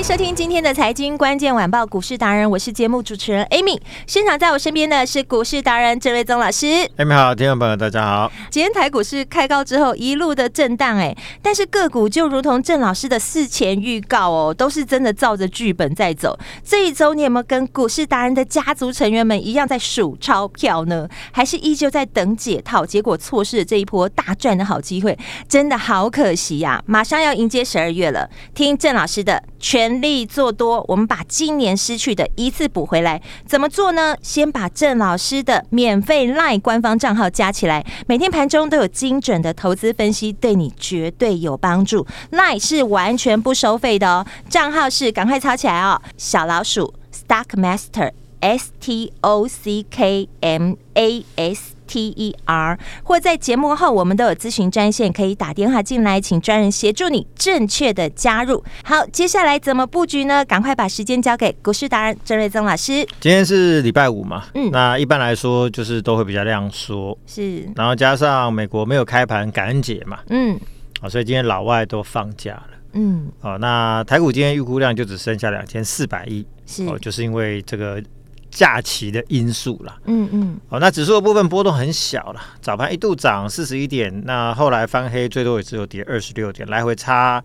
迎收听今天的财经关键晚报股市达人，我是节目主持人 Amy。现场在我身边的是股市达人郑瑞宗老师。Amy 好，听众朋友大家好。今天台股市开高之后一路的震荡，哎，但是个股就如同郑老师的事前预告哦，都是真的照着剧本在走。这一周你有没有跟股市达人的家族成员们一样在数钞票呢？还是依旧在等解套？结果错失了这一波大赚的好机会，真的好可惜呀、啊！马上要迎接十二月了，听郑老师的全。力做多，我们把今年失去的一次补回来。怎么做呢？先把郑老师的免费 LINE 官方账号加起来，每天盘中都有精准的投资分析，对你绝对有帮助。LINE 是完全不收费的哦，账号是赶快抄起来哦，小老鼠 Stockmaster S T O C K M A S。T E R，或在节目后，我们都有咨询专线，可以打电话进来，请专人协助你正确的加入。好，接下来怎么布局呢？赶快把时间交给股市达人郑瑞宗老师。今天是礼拜五嘛，嗯，那一般来说就是都会比较量缩，是，然后加上美国没有开盘，感恩节嘛，嗯，好，所以今天老外都放假了，嗯，哦，那台股今天预估量就只剩下两千四百亿，是，哦，就是因为这个。假期的因素啦，嗯嗯，哦，那指数的部分波动很小了，早盘一度涨四十一点，那后来翻黑，最多也只有跌二十六点，来回差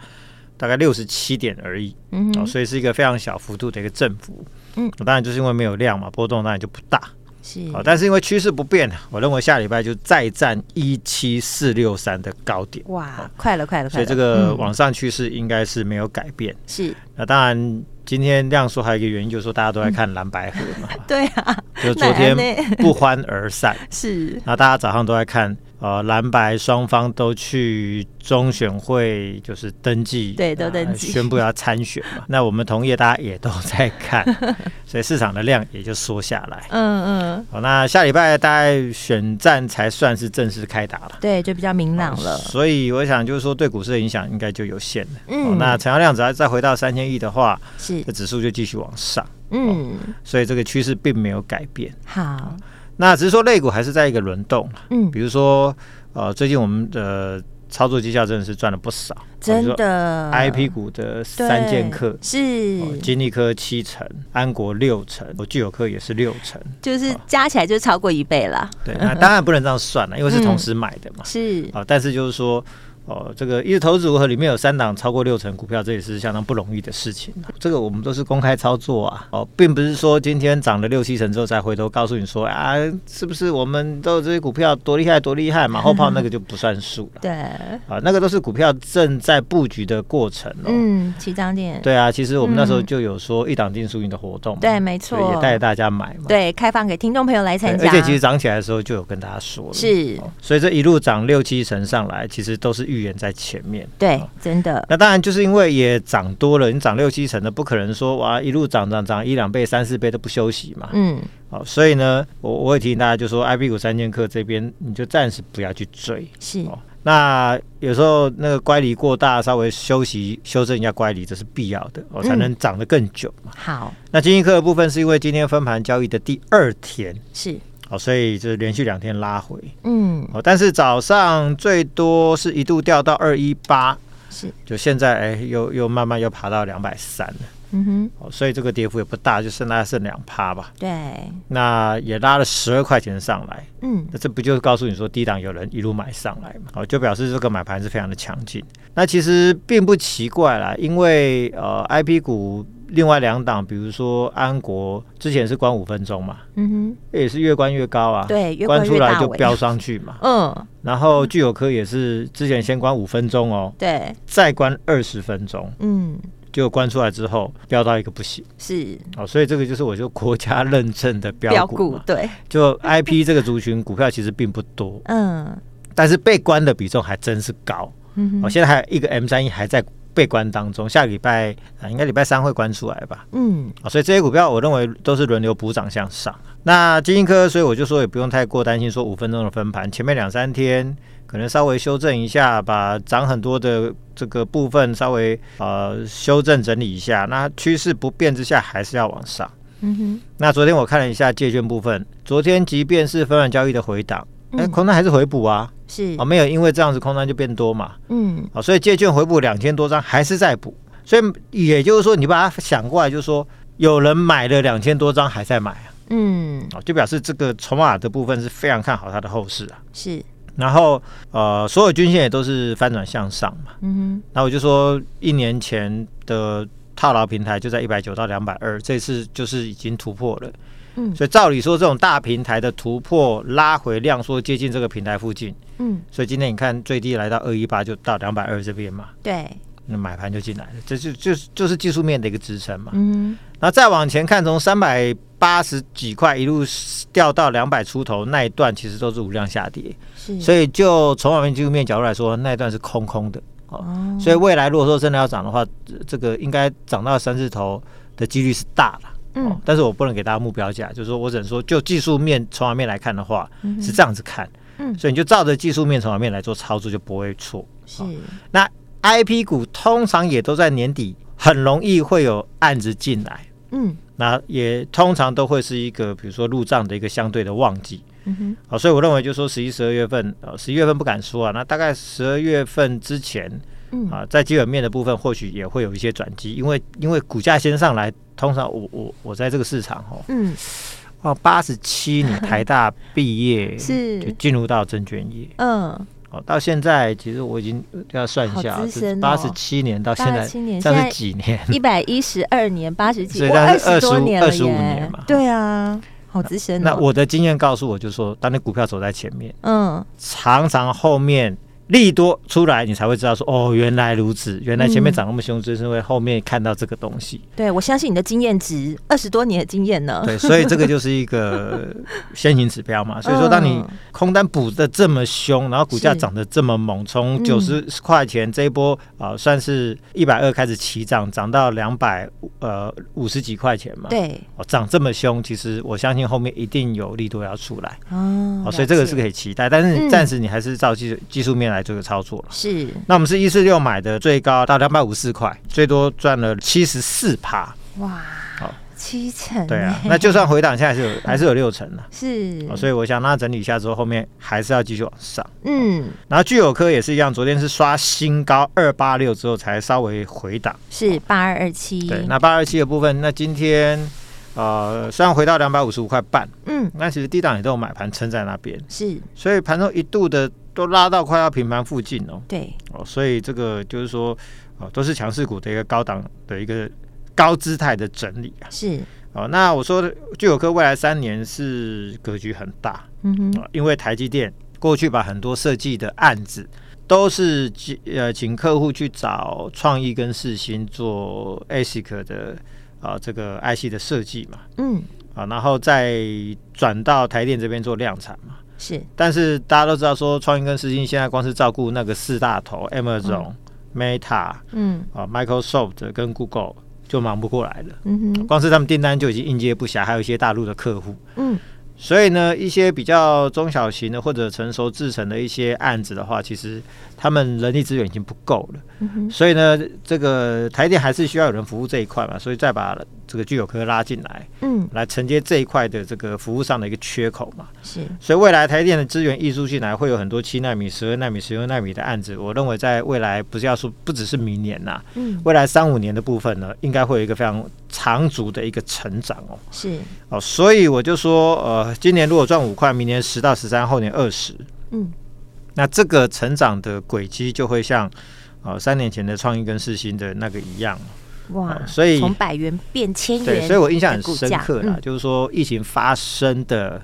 大概六十七点而已，嗯，哦，所以是一个非常小幅度的一个振幅，嗯，当然就是因为没有量嘛，波动当然就不大，是，哦，但是因为趋势不变，我认为下礼拜就再战一七四六三的高点，哇，快了快了，所以这个往上趋势应该是没有改变，是，那当然。今天亮叔还有一个原因，就是说大家都在看蓝白河嘛。对啊，就昨天不欢而散。是，那大家早上都在看。呃，蓝白双方都去中选会，就是登记，对，都登记，宣布要参选嘛。那我们同业大家也都在看，所以市场的量也就缩下来。嗯嗯。好，那下礼拜大概选战才算是正式开打了，对，就比较明朗了。所以我想，就是说对股市的影响应该就有限了。嗯。那成交量只要再回到三千亿的话，是，这指数就继续往上。嗯。所以这个趋势并没有改变。好。那只是说，类股还是在一个轮动。嗯，比如说，呃，最近我们的操作绩效真的是赚了不少，真的。I P 股的三剑客是金利科七成，安国六成，我聚友科也是六成，就是加起来就超过一倍了。对，那当然不能这样算了，因为是同时买的嘛。是啊，但是就是说。哦，这个一日投资组合里面有三档超过六成股票，这也是相当不容易的事情。这个我们都是公开操作啊，哦，并不是说今天涨了六七成之后再回头告诉你说啊，是不是我们都有这些股票多厉害多厉害，马 后炮那个就不算数了。对，啊，那个都是股票正在布局的过程哦。嗯，起涨点。对啊，其实我们那时候就有说一档定输赢的活动。对，没错，也带着大家买嘛。对，开放给听众朋友来参加。而且其实涨起来的时候就有跟大家说了。是，所以这一路涨六七成上来，其实都是预言在前面。对，真的。那当然就是因为也涨多了，你涨六七成的，不可能说哇一路涨涨涨一两倍、三四倍都不休息嘛。嗯，好，所以呢，我我也提醒大家，就说 I P 股三剑客这边，你就暂时不要去追。是，那有时候那个乖离过大，稍微休息修正一下乖离，这是必要的，我才能涨得更久嘛。好，那金一科的部分是因为今天分盘交易的第二天，是。好，所以就是连续两天拉回，嗯，好，但是早上最多是一度掉到二一八，是，就现在哎，又又慢慢又爬到两百三了，嗯哼，哦，所以这个跌幅也不大，就剩大概剩两趴吧，对，那也拉了十二块钱上来，嗯，那这不就是告诉你说低档有人一路买上来嘛，好，就表示这个买盘是非常的强劲，那其实并不奇怪啦，因为呃，I P 股。另外两档，比如说安国之前是关五分钟嘛，嗯哼，也是越关越高啊，对，越关出来就飙上去嘛，嗯，然后聚友科也是之前先关五分钟哦，对，再关二十分钟，嗯，就关出来之后飙到一个不行，是。哦，所以这个就是我就国家认证的标股，股，对，就 I P 这个族群股票其实并不多，嗯，但是被关的比重还真是高，嗯，哦，现在还有一个 M 三一还在被关当中，下个礼拜啊，应该礼拜三会关出来吧，嗯，哦，所以这些股票我认为都是轮流补涨向上。那晶心科，所以我就说也不用太过担心，说五分钟的分盘，前面两三天可能稍微修正一下，把涨很多的这个部分稍微呃修正整理一下。那趋势不变之下，还是要往上。嗯哼。那昨天我看了一下借券部分，昨天即便是分盘交易的回档，哎、欸，空单还是回补啊，是啊，没有因为这样子空单就变多嘛。嗯。啊，所以借券回补两千多张，还是在补。所以也就是说，你把它想过来，就是说有人买了两千多张，还在买啊。嗯，哦，就表示这个筹码的部分是非常看好它的后市啊。是，然后呃，所有均线也都是翻转向上嘛。嗯哼，那我就说一年前的套牢平台就在一百九到两百二，这次就是已经突破了。嗯，所以照理说，这种大平台的突破拉回量缩接近这个平台附近。嗯，所以今天你看最低来到二一八，就到两百二这边嘛。对，那买盘就进来了，这就就是就是技术面的一个支撑嘛。嗯，然后再往前看，从三百。八十几块一路掉到两百出头那一段，其实都是无量下跌，是，所以就从网面技术面角度来说，那一段是空空的哦。所以未来如果说真的要涨的话，这个应该涨到三字头的几率是大了。嗯，但是我不能给大家目标价，就是说我只能说就技术面从网面来看的话，是这样子看。嗯，所以你就照着技术面从网面来做操作，就不会错。是，那 IP 股通常也都在年底很容易会有案子进来。嗯。那也通常都会是一个，比如说入账的一个相对的旺季，嗯哼，好，所以我认为就是说十一、十二月份，呃，十一月份不敢说啊，那大概十二月份之前，嗯啊，在基本面的部分或许也会有一些转机，因为因为股价先上来，通常我我我在这个市场哦，嗯，哦，八十七年台大毕业 是就进入到证券业，嗯。到现在其实我已经要算一下，八十七年到现在，现在是几年？一百一十二年，八十几，二十多年了，二十五年嘛。对啊，好资深。那我的经验告诉我，就是说，当你股票走在前面，嗯，常常后面。利多出来，你才会知道说哦，原来如此，原来前面涨那么凶，就是因为后面看到这个东西。对，我相信你的经验值二十多年的经验呢。对，所以这个就是一个 先行指标嘛。所以说，当你空单补的这么凶，然后股价涨得这么猛，从九十块钱这一波啊、呃，算是一百二开始起涨，涨到两百呃五十几块钱嘛。对，哦，涨这么凶，其实我相信后面一定有利多要出来。哦，所以这个是可以期待，但是暂时你还是照技技术面来。来做个操作了，是。那我们是一四六买的，最高到两百五十四块，最多赚了七十四趴。哇，好，七成。对啊，那就算回档，现在还是有还是有六成的。是。所以我想让它整理一下之后，后面还是要继续往上。嗯。然后聚友科也是一样，昨天是刷新高二八六之后才稍微回档，是八二二七。对，那八二七的部分，那今天呃虽然回到两百五十五块半，嗯，那其实低档也都有买盘撑在那边，是。所以盘中一度的。都拉到快要平盘附近哦，对。哦，所以这个就是说，哦，都是强势股的一个高档的一个高姿态的整理啊，是。哦。那我说的聚友科未来三年是格局很大，嗯哼，因为台积电过去把很多设计的案子都是呃请客户去找创意跟世芯做 ASIC 的啊这个 IC 的设计嘛，嗯。啊，然后再转到台电这边做量产嘛。是，但是大家都知道说，创意跟世芯现在光是照顾那个四大头，Amazon、嗯、Meta，嗯啊，Microsoft 跟 Google 就忙不过来了。嗯哼，光是他们订单就已经应接不暇，还有一些大陆的客户。嗯，所以呢，一些比较中小型的或者成熟制成的一些案子的话，其实他们人力资源已经不够了。嗯哼，所以呢，这个台电还是需要有人服务这一块嘛，所以再把。这个聚友科拉进来，嗯，来承接这一块的这个服务上的一个缺口嘛，是，所以未来台电的资源溢出进来，会有很多七纳米、十二纳米、十六纳米的案子。我认为在未来不是要说不只是明年呐，嗯，未来三五年的部分呢，应该会有一个非常长足的一个成长哦，是。哦，所以我就说，呃，今年如果赚五块，明年十到十三，后年二十，嗯，那这个成长的轨迹就会像呃三年前的创意跟四星的那个一样。哇！所以从百元变千元，对，所以我印象很深刻啦。嗯、就是说，疫情发生的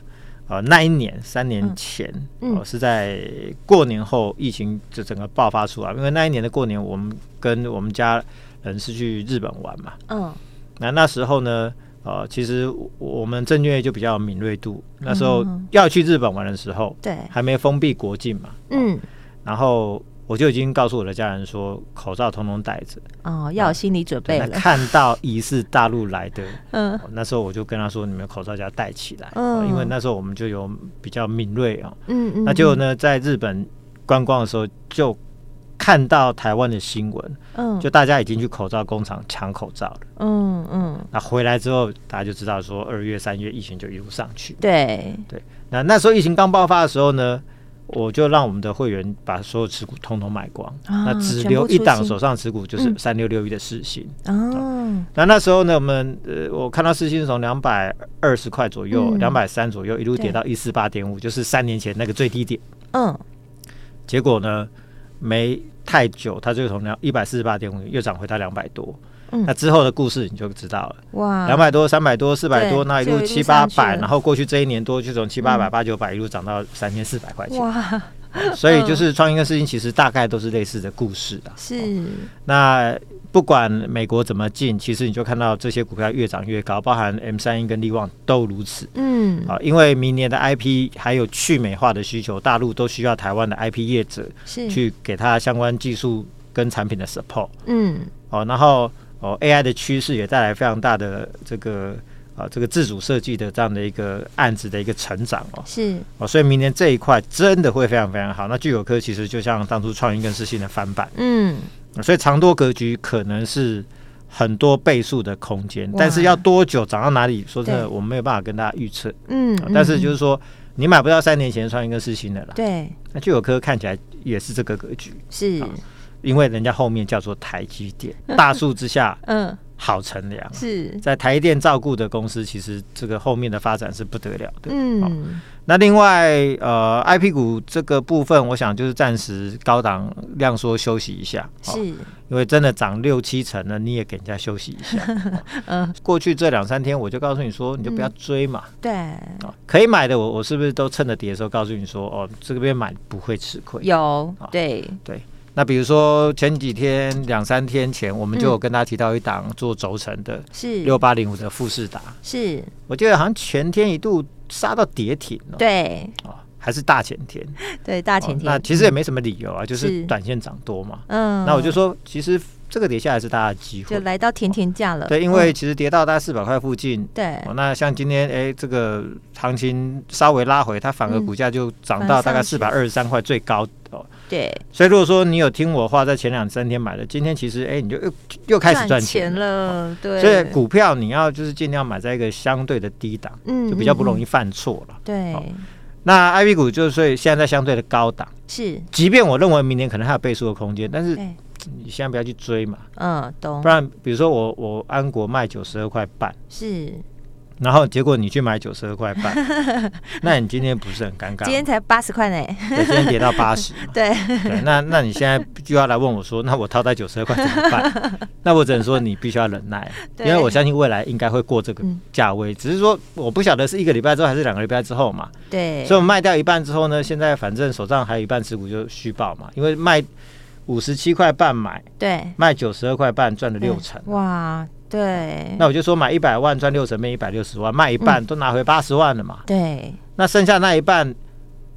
呃那一年，三年前，哦、嗯呃，是在过年后，疫情就整个爆发出来。因为那一年的过年，我们跟我们家人是去日本玩嘛。嗯，那那时候呢，呃，其实我们证券业就比较有敏锐度。那时候要去日本玩的时候，对，还没封闭国境嘛。嗯，然后我就已经告诉我的家人说，口罩通通戴着。哦，要有心理准备了。看到疑似大陆来的，嗯，那时候我就跟他说，你们口罩就要戴起来。嗯，因为那时候我们就有比较敏锐啊。嗯嗯。那结果呢，在日本观光的时候就。看到台湾的新闻，嗯，就大家已经去口罩工厂抢口罩了，嗯嗯，那回来之后，大家就知道说二月、三月疫情就一路上去，对对。那那时候疫情刚爆发的时候呢，我就让我们的会员把所有持股通通卖光，啊、那只留一档手上持股，就是三六六一的世芯。哦、嗯，那那时候呢，我们呃，我看到世芯从两百二十块左右，两百三左右一路跌到一四八点五，就是三年前那个最低点。嗯，结果呢，没。太久，它就从两一百四十八点五又涨回到两百多，嗯，那之后的故事你就知道了。哇，两百多、三百多、四百多，那一路七八百，然后过去这一年多就从七八百、八九百一路涨到三千四百块钱。哇，所以就是创业的事情其实大概都是类似的故事啊。是，那。不管美国怎么进，其实你就看到这些股票越涨越高，包含 M 三一跟力旺都如此。嗯，啊，因为明年的 IP 还有去美化的需求，大陆都需要台湾的 IP 业者去给他相关技术跟产品的 support。嗯，哦，然后哦 AI 的趋势也带来非常大的这个啊这个自主设计的这样的一个案子的一个成长哦。是哦，所以明年这一块真的会非常非常好。那聚友科其实就像当初创意跟世芯的翻版。嗯。所以长多格局可能是很多倍数的空间，但是要多久涨到哪里，说真的，我们没有办法跟大家预测。嗯，但是就是说，你买不到三年前创意跟世芯的了。对，那聚友科看起来也是这个格局，是，因为人家后面叫做台积电，大树之下，嗯。好乘凉是在台电照顾的公司，其实这个后面的发展是不得了的。嗯，哦、那另外呃，IP 股这个部分，我想就是暂时高档量缩休息一下，哦、是，因为真的涨六七成了，你也给人家休息一下。嗯、哦，过去这两三天我就告诉你说，你就不要追嘛。嗯、对、哦，可以买的我我是不是都趁着跌的时候告诉你说，哦，这边买不会吃亏。有，哦、对对。那比如说前几天两三天前，我们就有跟他提到一档做轴承的，是。六八零五的富士达，是。我记得好像前天一度杀到跌停了，对，哦，还是大前天，对，大前天，那其实也没什么理由啊，就是。短线涨多嘛，嗯，那我就说其实这个跌下来是大家的机会，就来到甜甜价了，对，因为其实跌到大概四百块附近，对，那像今天哎这个行情稍微拉回，它反而股价就涨到大概四百二十三块最高哦。对，所以如果说你有听我话，在前两三天买的，今天其实哎，你就又又开始赚钱了。对，所以股票你要就是尽量买在一个相对的低档，嗯，就比较不容易犯错了。对，那 IP 股就是所以现在在相对的高档，是，即便我认为明年可能还有倍数的空间，但是你现在不要去追嘛。嗯，懂。不然比如说我我安国卖九十二块半，是。然后结果你去买九十二块半，那你今天不是很尴尬？今天才八十块呢，对，今天跌到八十。对对，那那你现在就要来问我说，那我套在九十二块怎么办？那我只能说你必须要忍耐，因为我相信未来应该会过这个价位，只是说我不晓得是一个礼拜之后还是两个礼拜之后嘛。对，所以我们卖掉一半之后呢，现在反正手上还有一半持股就虚报嘛，因为卖五十七块半买，对，卖九十二块半赚了六成。哇。对，那我就说买一百万赚六成，变一百六十万，卖一半都拿回八十万了嘛。对，那剩下那一半，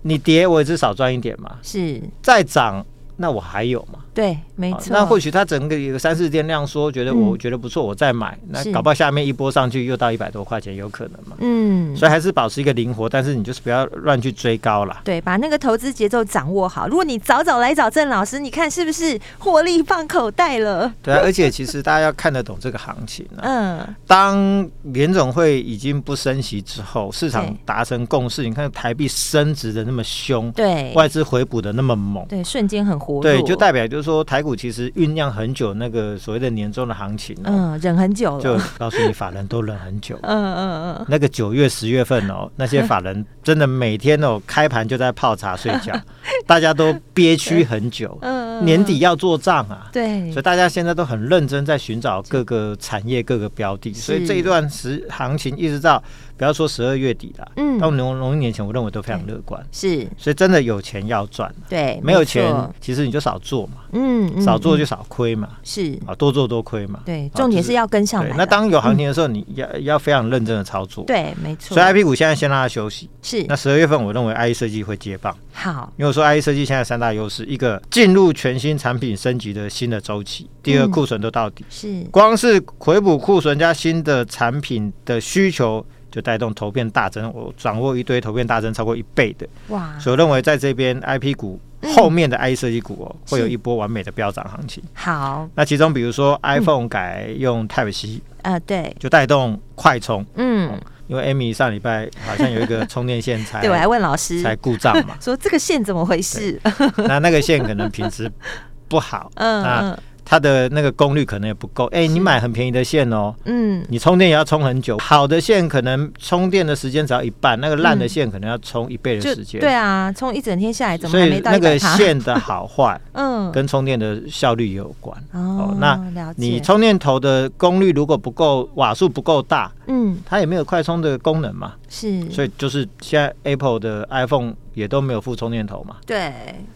你跌我也至少赚一点嘛。是，再涨那我还有嘛。对，没错。那或许他整个一个三四天量缩，觉得我觉得不错，我再买。那搞不好下面一波上去又到一百多块钱，有可能嘛？嗯。所以还是保持一个灵活，但是你就是不要乱去追高了。对，把那个投资节奏掌握好。如果你早早来找郑老师，你看是不是获利放口袋了？对啊，而且其实大家要看得懂这个行情。啊嗯。当联总会已经不升息之后，市场达成共识，你看台币升值的那么凶，对，外资回补的那么猛，对，瞬间很活络。对，就代表就是。说台股其实酝酿很久，那个所谓的年终的行情，嗯，忍很久了，就告诉你，法人都忍很久，嗯嗯嗯，那个九月、十月份哦，那些法人真的每天哦开盘就在泡茶睡觉，大家都憋屈很久，嗯，年底要做账啊，对，所以大家现在都很认真在寻找各个产业、各个标的，所以这一段时行情一直到不要说十二月底了，嗯，到农农历年前，我认为都非常乐观。是，所以真的有钱要赚，对，没有钱其实你就少做嘛，嗯，少做就少亏嘛，是啊，多做多亏嘛。对，重点是要跟上来。那当有行情的时候，你要要非常认真的操作。对，没错。所以 I P 股现在先让它休息。是。那十二月份，我认为 I E 设计会接棒。好，因为我说 I E 设计现在三大优势：一个进入全新产品升级的新的周期；第二，库存都到底。是。光是回补库存加新的产品的需求。就带动投片大增，我掌握一堆投片大增超过一倍的哇！所以我认为在这边 IP 股后面的 IC 设计股哦，会有一波完美的飙涨行情。好，那其中比如说 iPhone 改用 Type C，呃，对，就带动快充。嗯，因为 Amy 上礼拜好像有一个充电线才，对我还问老师才故障嘛，说这个线怎么回事？那那个线可能品质不好。嗯 嗯。它的那个功率可能也不够，哎、欸，你买很便宜的线哦，嗯，你充电也要充很久，好的线可能充电的时间只要一半，那个烂的线可能要充一倍的时间，对啊，充一整天下来怎么还没到？所以那个线的好坏，嗯，跟充电的效率也有关。哦。那你充电头的功率如果不够，瓦数不够大，嗯，它也没有快充的功能嘛，是，所以就是现在 Apple 的 iPhone。也都没有附充电头嘛，对，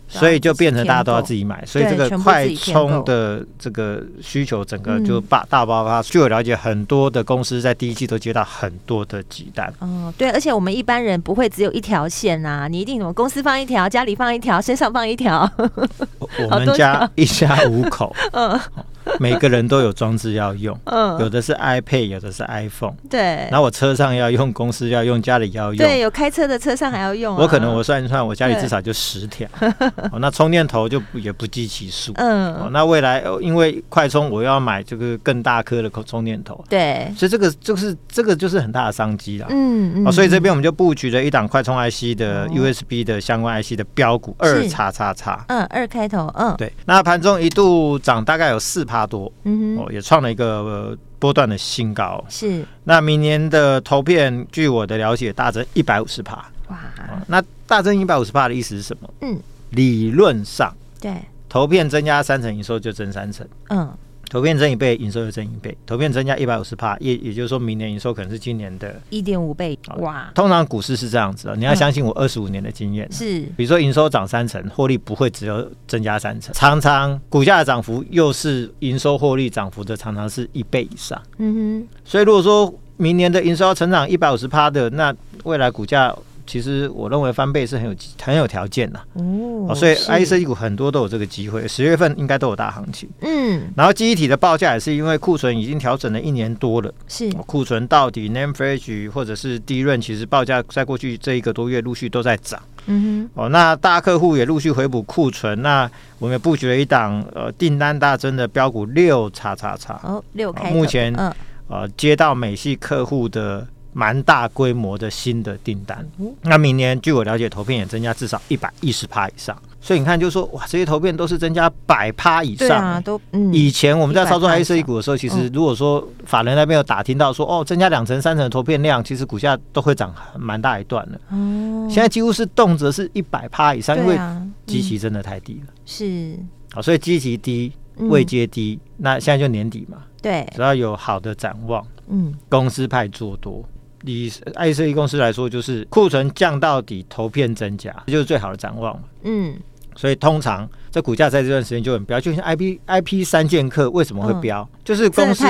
所以就变成大家都要自己买，所以这个快充的这个需求整个就大大爆发。据我了解，很多的公司在第一季都接到很多的急单。哦，对，而且我们一般人不会只有一条线啊，你一定什么公司放一条，家里放一条，身上放一条。我们家一家五口，嗯。每个人都有装置要用，嗯，有的是 iPad，有的是 iPhone，对。然后我车上要用，公司要用，家里要用，对，有开车的车上还要用。我可能我算一算，我家里至少就十条。哦，那充电头就也不计其数。嗯。哦，那未来因为快充，我要买这个更大颗的充电头。对。所以这个就是这个就是很大的商机了。嗯嗯。所以这边我们就布局了一档快充 IC 的 USB 的相关 IC 的标股二叉叉叉。嗯，二开头。嗯。对。那盘中一度涨大概有四趴。多，嗯也创了一个波段的新高。是，那明年的投片，据我的了解，大增一百五十趴。哇，那大增一百五十趴的意思是什么？嗯，理论上，对，投片增加三成，营收就增三成。嗯。投片增一倍，营收又增一倍。投片增加一百五十趴，也也就是说明年营收可能是今年的一点五倍。哇！通常股市是这样子啊，你要相信我二十五年的经验。是，比如说营收涨三成，获利不会只有增加三成，常常股价的涨幅又是营收获利涨幅的，常常是一倍以上。嗯哼。所以如果说明年的营收要成长一百五十趴的，那未来股价。其实我认为翻倍是很有很有条件的。哦，所以 IC 股很多都有这个机会，十月份应该都有大行情。嗯，然后记忆体的报价也是因为库存已经调整了一年多了，是。库存到底 NAND Flash 或者是 DRAM，其实报价在过去这一个多月陆续都在涨。嗯哼，哦，那大客户也陆续回补库存，那我们也布局了一档呃订单大增的标股六叉叉叉。哦，六开目前呃接到美系客户的。蛮大规模的新的订单，那明年据我了解，投片也增加至少一百一十趴以上，所以你看，就是说哇，这些投片都是增加百趴以上。啊，都。以前我们在操作 IC 设计股的时候，其实如果说法人那边有打听到说哦，增加两成三成的投片量，其实股价都会涨蛮大一段的。哦。现在几乎是动辄是一百趴以上，因为基期真的太低了。是。好，所以基期低，未接低，那现在就年底嘛。对。只要有好的展望，嗯，公司派做多。以 IC 设计公司来说，就是库存降到底，投片增加，这就是最好的展望。嗯，所以通常这股价在这段时间就很飙，就像 IP IP 三剑客为什么会飙？嗯、就是公司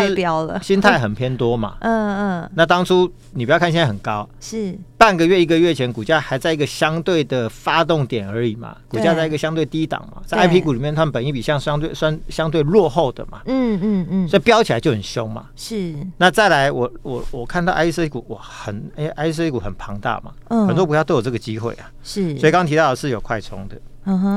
心态很偏多嘛。嗯嗯。那当初你不要看现在很高，是半个月一个月前股价还在一个相对的发动点而已嘛，股价在一个相对低档嘛，在 IP 股里面，他们本益比相相对算相对落后的嘛。嗯嗯嗯。所以飙起来就很凶嘛。是。那再来，我我我看到 IC 股哇，很哎，IC 股很庞大嘛，嗯，很多股票都有这个机会啊。是。所以刚刚提到的是有快充的。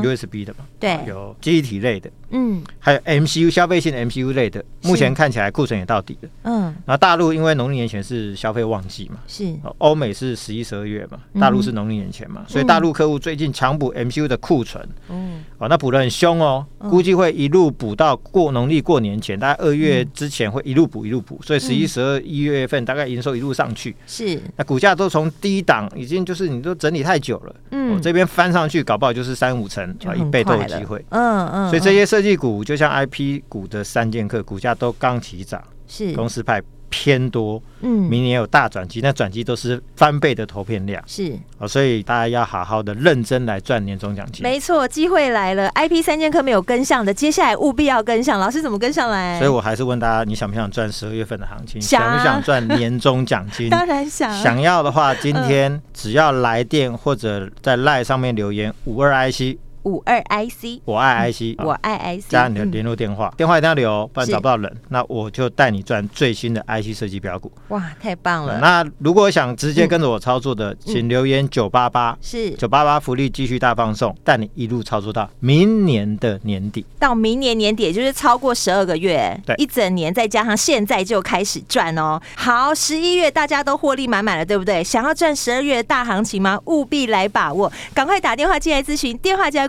USB 的嘛，对，有记忆体类的，嗯，还有 MCU 消费性的 MCU 类的，目前看起来库存也到底了，嗯，然后大陆因为农历年前是消费旺季嘛，是，欧美是十一、十二月嘛，大陆是农历年前嘛，所以大陆客户最近强补 MCU 的库存，嗯，哦，那补的很凶哦，估计会一路补到过农历过年前，大概二月之前会一路补一路补，所以十一、十二、一月份大概营收一路上去，是，那股价都从低档已经就是你都整理太久了，嗯，这边翻上去搞不好就是三。五成啊，一倍都有机会。嗯嗯，所以这些设计股就像 IP 股的三剑客，股价都刚起涨，是公司派偏多，嗯，明年有大转机，那转机都是翻倍的投片量，是哦，所以大家要好好的认真来赚年终奖金。没错，机会来了，IP 三剑客没有跟上的，接下来务必要跟上。老师怎么跟上来？所以我还是问大家，你想不想赚十二月份的行情？想不想赚年终奖金？当然想。想要的话，今天只要来电或者在 LINE 上面留言五二 IC。五二 IC，我爱 IC，我爱 IC，加你的联络电话，电话一定要留，不然找不到人。那我就带你赚最新的 IC 设计标股。哇，太棒了！那如果想直接跟着我操作的，请留言九八八，是九八八福利继续大放送，带你一路操作到明年的年底。到明年年底，也就是超过十二个月，对，一整年，再加上现在就开始赚哦。好，十一月大家都获利满满了，对不对？想要赚十二月的大行情吗？务必来把握，赶快打电话进来咨询，电话就在